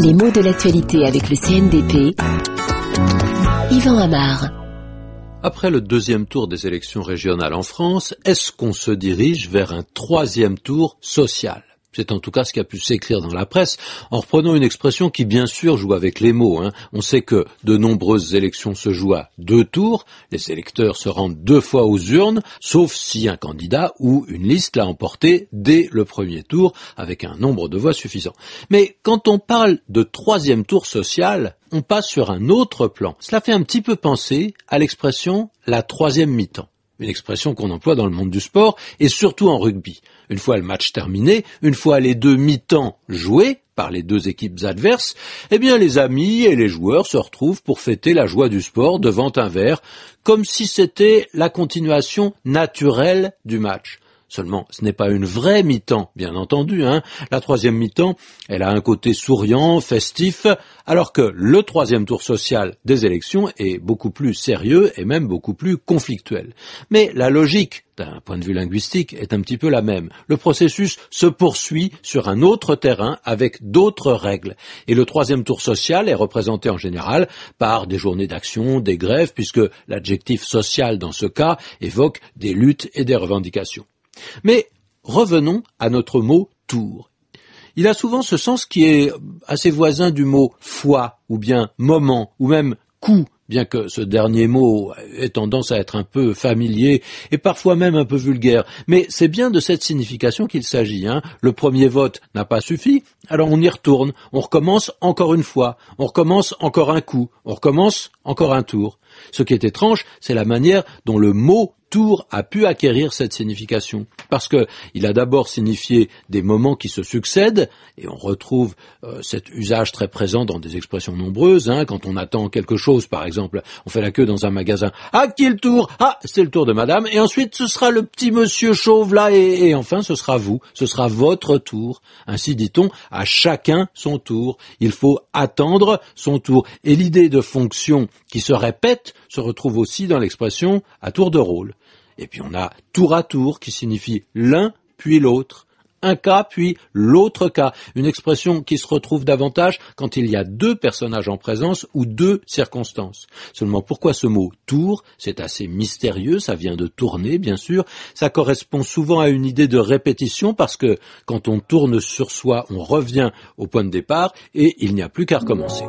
Les mots de l'actualité avec le CNDP. Yvan Amar. Après le deuxième tour des élections régionales en France, est-ce qu'on se dirige vers un troisième tour social? C'est en tout cas ce qui a pu s'écrire dans la presse, en reprenant une expression qui bien sûr joue avec les mots. Hein. On sait que de nombreuses élections se jouent à deux tours, les électeurs se rendent deux fois aux urnes, sauf si un candidat ou une liste l'a emporté dès le premier tour avec un nombre de voix suffisant. Mais quand on parle de troisième tour social, on passe sur un autre plan. Cela fait un petit peu penser à l'expression la troisième mi-temps une expression qu'on emploie dans le monde du sport et surtout en rugby. Une fois le match terminé, une fois les deux mi-temps joués par les deux équipes adverses, eh bien les amis et les joueurs se retrouvent pour fêter la joie du sport devant un verre, comme si c'était la continuation naturelle du match. Seulement, ce n'est pas une vraie mi-temps, bien entendu. Hein. La troisième mi-temps, elle a un côté souriant, festif, alors que le troisième tour social des élections est beaucoup plus sérieux et même beaucoup plus conflictuel. Mais la logique d'un point de vue linguistique, est un petit peu la même. Le processus se poursuit sur un autre terrain avec d'autres règles. Et le troisième tour social est représenté en général par des journées d'action, des grèves, puisque l'adjectif social dans ce cas évoque des luttes et des revendications. Mais revenons à notre mot tour. Il a souvent ce sens qui est assez voisin du mot foi, ou bien moment, ou même coup, bien que ce dernier mot ait tendance à être un peu familier et parfois même un peu vulgaire. Mais c'est bien de cette signification qu'il s'agit. Hein. Le premier vote n'a pas suffi, alors on y retourne, on recommence encore une fois, on recommence encore un coup, on recommence encore un tour. Ce qui est étrange, c'est la manière dont le mot tour a pu acquérir cette signification. Parce que il a d'abord signifié des moments qui se succèdent et on retrouve euh, cet usage très présent dans des expressions nombreuses hein, quand on attend quelque chose par exemple on fait la queue dans un magasin. Ah qui le tour? Ah c'est le tour de madame. Et ensuite ce sera le petit monsieur chauve là et, et enfin ce sera vous. Ce sera votre tour. Ainsi dit-on à chacun son tour. Il faut attendre son tour. Et l'idée de fonction qui se répète se retrouve aussi dans l'expression à tour de rôle et puis on a tour à tour qui signifie l'un puis l'autre. Un cas puis l'autre cas. Une expression qui se retrouve davantage quand il y a deux personnages en présence ou deux circonstances. Seulement pourquoi ce mot tour? C'est assez mystérieux, ça vient de tourner bien sûr. Ça correspond souvent à une idée de répétition parce que quand on tourne sur soi, on revient au point de départ et il n'y a plus qu'à recommencer.